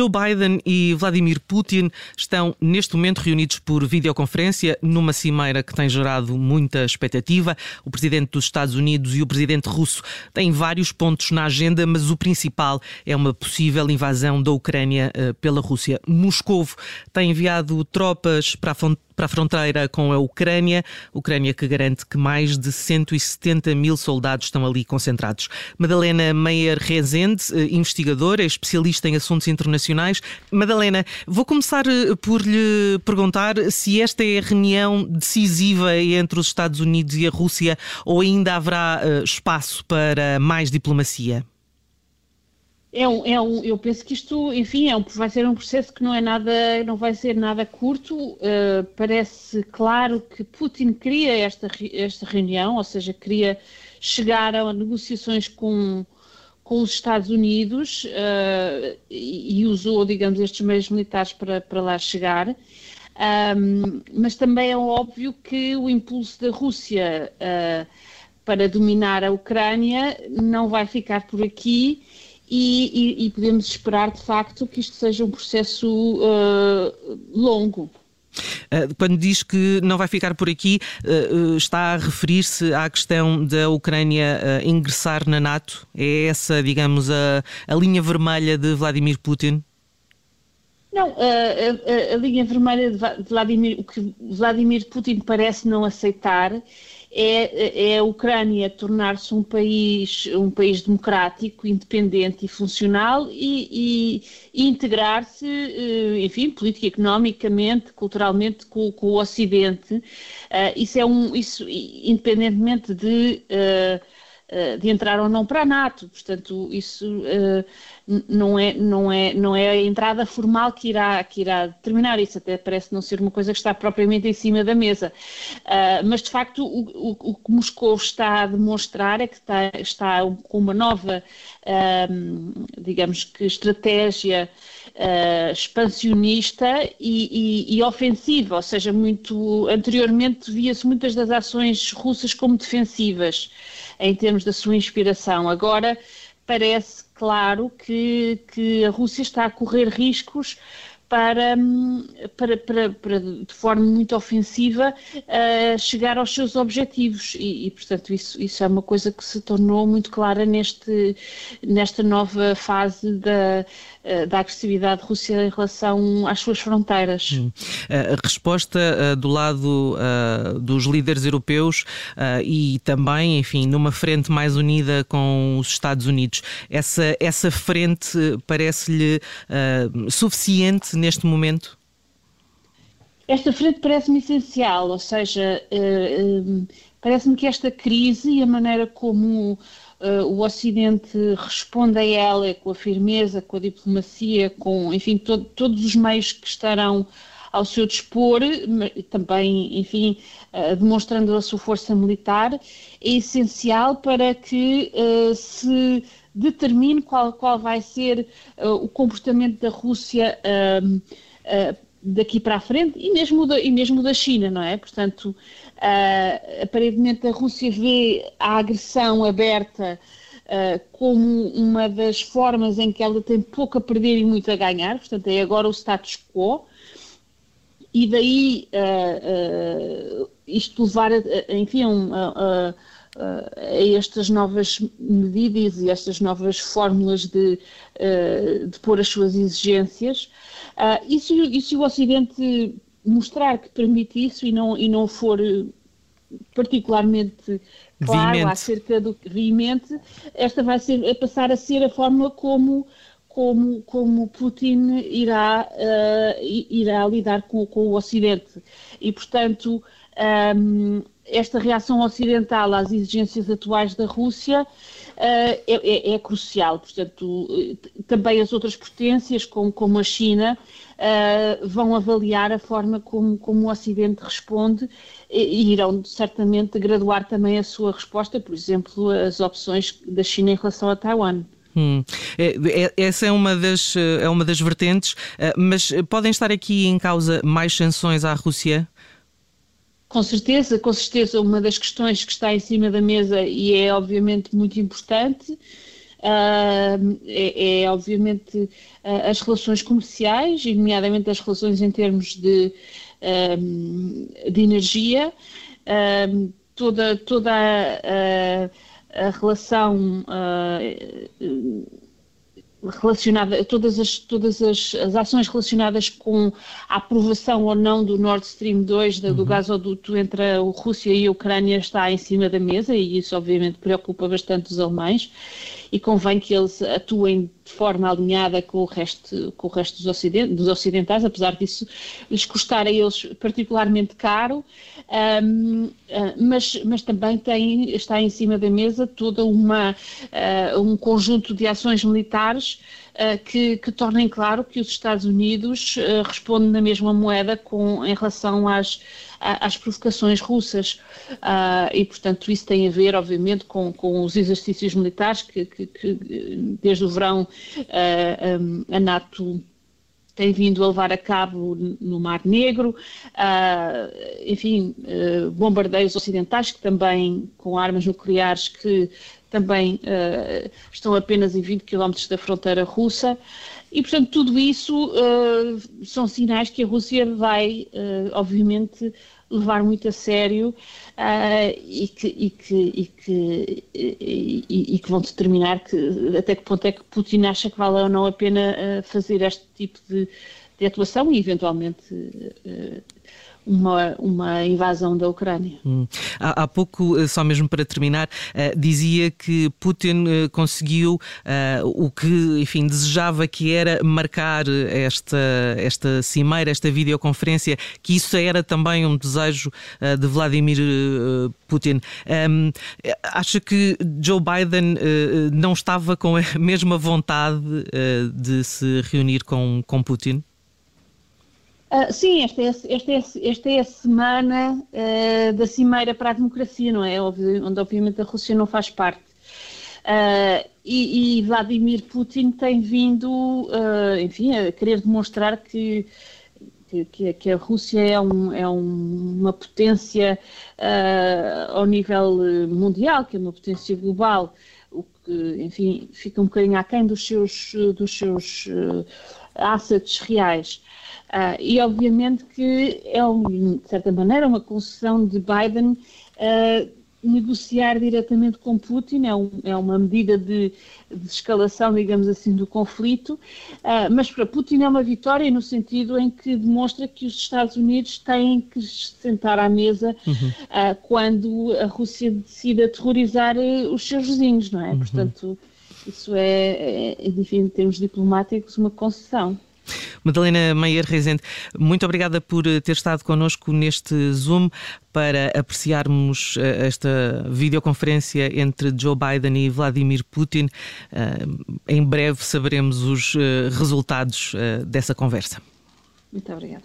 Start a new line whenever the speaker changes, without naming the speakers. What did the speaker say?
Joe Biden e Vladimir Putin estão neste momento reunidos por videoconferência numa cimeira que tem gerado muita expectativa. O presidente dos Estados Unidos e o presidente russo têm vários pontos na agenda, mas o principal é uma possível invasão da Ucrânia eh, pela Rússia. Moscou tem enviado tropas para a para a fronteira com a Ucrânia, Ucrânia que garante que mais de 170 mil soldados estão ali concentrados. Madalena Meyer Rezende, eh, investigadora, especialista em assuntos internacionais. Madalena, vou começar eh, por lhe perguntar se esta é a reunião decisiva entre os Estados Unidos e a Rússia ou ainda haverá eh, espaço para mais diplomacia.
É um, é um, eu penso que isto, enfim, é um, vai ser um processo que não é nada, não vai ser nada curto. Uh, parece claro que Putin queria esta, esta reunião, ou seja, queria chegar a negociações com, com os Estados Unidos uh, e, e, usou, digamos, estes meios militares para, para lá chegar. Um, mas também é óbvio que o impulso da Rússia uh, para dominar a Ucrânia não vai ficar por aqui e, e, e, podemos esperar de facto que isto seja um processo uh, longo.
Uh, quando diz que não vai ficar por aqui, uh, está a referir-se à questão da Ucrânia ingressar na NATO? É essa, digamos, a, a linha vermelha de Vladimir Putin?
Não, a, a, a linha vermelha de Vladimir, o que Vladimir Putin parece não aceitar é, é a Ucrânia tornar-se um país, um país democrático, independente e funcional e, e, integrar-se, eh, enfim, política, economicamente, culturalmente com, com o Ocidente. Uh, isso é um, isso independentemente de uh, de entrar ou não para a NATO. Portanto, isso uh, não, é, não, é, não é a entrada formal que irá, que irá determinar isso, até parece não ser uma coisa que está propriamente em cima da mesa. Uh, mas, de facto, o, o, o, que Moscou está a demonstrar é que está, está com uma nova, digamos que, estratégia expansionista e, e, e, ofensiva, ou seja, muito anteriormente via-se muitas das ações russas como defensivas em termos da sua inspiração. Agora parece claro que, que a Rússia está a correr riscos para, para, para, para, de forma muito ofensiva uh, chegar aos seus objetivos e, e, portanto isso, isso é uma coisa que se tornou muito clara neste, nesta nova fase da, uh, da agressividade Rússia em relação às suas fronteiras. Hum.
A resposta uh, do lado dos líderes europeus e também, enfim, numa frente mais unida com os Estados Unidos, essa, essa frente parece-lhe suficiente neste momento?
Esta frente parece-me essencial, ou seja, uh, uh, parece-me que esta crise e a maneira como uh, o Ocidente responde a ela com a firmeza, com a diplomacia, com, enfim, to todos os meios que estarão ao seu dispor, também, enfim, demonstrando a sua força militar, é essencial para que se determine qual, qual vai ser uh, o comportamento da Rússia uh, daqui para a frente e mesmo da, e mesmo da China, não é? Portanto, aparentemente a Rússia vê a agressão aberta como uma das formas em que ela tem pouco a perder e muito a ganhar, portanto é agora o status quo, e daí isto levar, a, enfim, a, a a estas novas medidas e estas novas fórmulas de, eh, de pôr as suas exigências. E se, e se o Ocidente mostrar que permite isso e não, e não for particularmente claro veemente. acerca do veemente, esta vai ser, a passar a ser a fórmula como como, como Putin irá, uh, irá lidar com, com, o Ocidente. E, portanto, um, esta reação ocidental às exigências atuais da Rússia uh, é, é, é, crucial. Portanto, também as outras potências, como, como a China, uh, vão avaliar a forma como, como o Ocidente responde e, irão certamente graduar também a sua resposta, por exemplo, as opções da China em relação a Taiwan. Hum.
É, é, essa é uma, das, é uma das vertentes, mas podem estar aqui em causa mais sanções à Rússia?
Com certeza, com certeza, uma das questões que está em cima da mesa e é obviamente muito importante é, é, obviamente as relações comerciais, nomeadamente as relações em termos de, de energia, toda, toda a relação relacionada, todas as, todas as, as, ações relacionadas com a aprovação ou não do Nord Stream 2, do uhum. gasoduto entre a Rússia e a Ucrânia, está em cima da mesa e isso obviamente preocupa bastante os alemães e convém que eles atuem de forma alinhada com o resto, com o resto dos, dos ocidentais, apesar disso lhes custar a eles particularmente caro, um, ah, mas, mas também tem, está em cima da mesa toda uma, uh, um conjunto de ações militares que, que tornem claro que os Estados Unidos respondem na mesma moeda com, em relação às às provocações russas. Uh, e, portanto, isso tem a ver, obviamente, com, com os exercícios militares que, que, que desde o verão uh, a NATO tem vindo a levar a cabo no Mar Negro, uh, enfim, uh, bombardeios ocidentais que também, com armas nucleares que também uh, estão apenas em 20 km da fronteira russa. E, portanto, tudo isso são sinais que a Rússia vai, obviamente, levar muito a sério uh, e, que, e, que, e, que, e, que, vão determinar que, até que ponto é que Putin acha que vale ou não a pena fazer este tipo de, de atuação e, eventualmente, uma, uma invasão da Ucrânia.
Hum. Há, há, pouco, eh, só mesmo para terminar, uh, dizia que Putin uh, conseguiu uh, o que, enfim, desejava que era marcar esta, esta cimeira, esta videoconferência, que isso era também um desejo de Vladimir Putin. Um, acha que Joe Biden não estava com a mesma vontade de se reunir com, com Putin?
Uh, sim, esta é, esta, é, esta é a semana uh, da Cimeira para a Democracia, não é? Onde, obviamente, a Rússia não faz parte. Uh, e, e, Vladimir Putin tem vindo, enfim, a querer demonstrar que, que, que a Rússia é, um, é um, uma potência ao nível mundial, que é uma potência global, o que, enfim, fica um bocadinho aquém dos seus, dos seus assets reais. Uh, e obviamente que é, de certa maneira, uma concessão de Biden uh, negociar diretamente com Putin, é, um, é uma medida de, de, escalação, digamos assim, do conflito, uh, mas para Putin é uma vitória no sentido em que demonstra que os Estados Unidos têm que se sentar à mesa uhum. quando a Rússia decide aterrorizar os seus vizinhos, não é? Uhum. Portanto, isso é, é, enfim, em termos diplomáticos, uma concessão.
Madalena Meier Rezende, muito obrigada por eh, ter estado connosco neste Zoom para apreciarmos eh, esta videoconferência entre Joe Biden e Vladimir Putin. Eh, em breve saberemos os resultados dessa conversa.
Muito obrigada.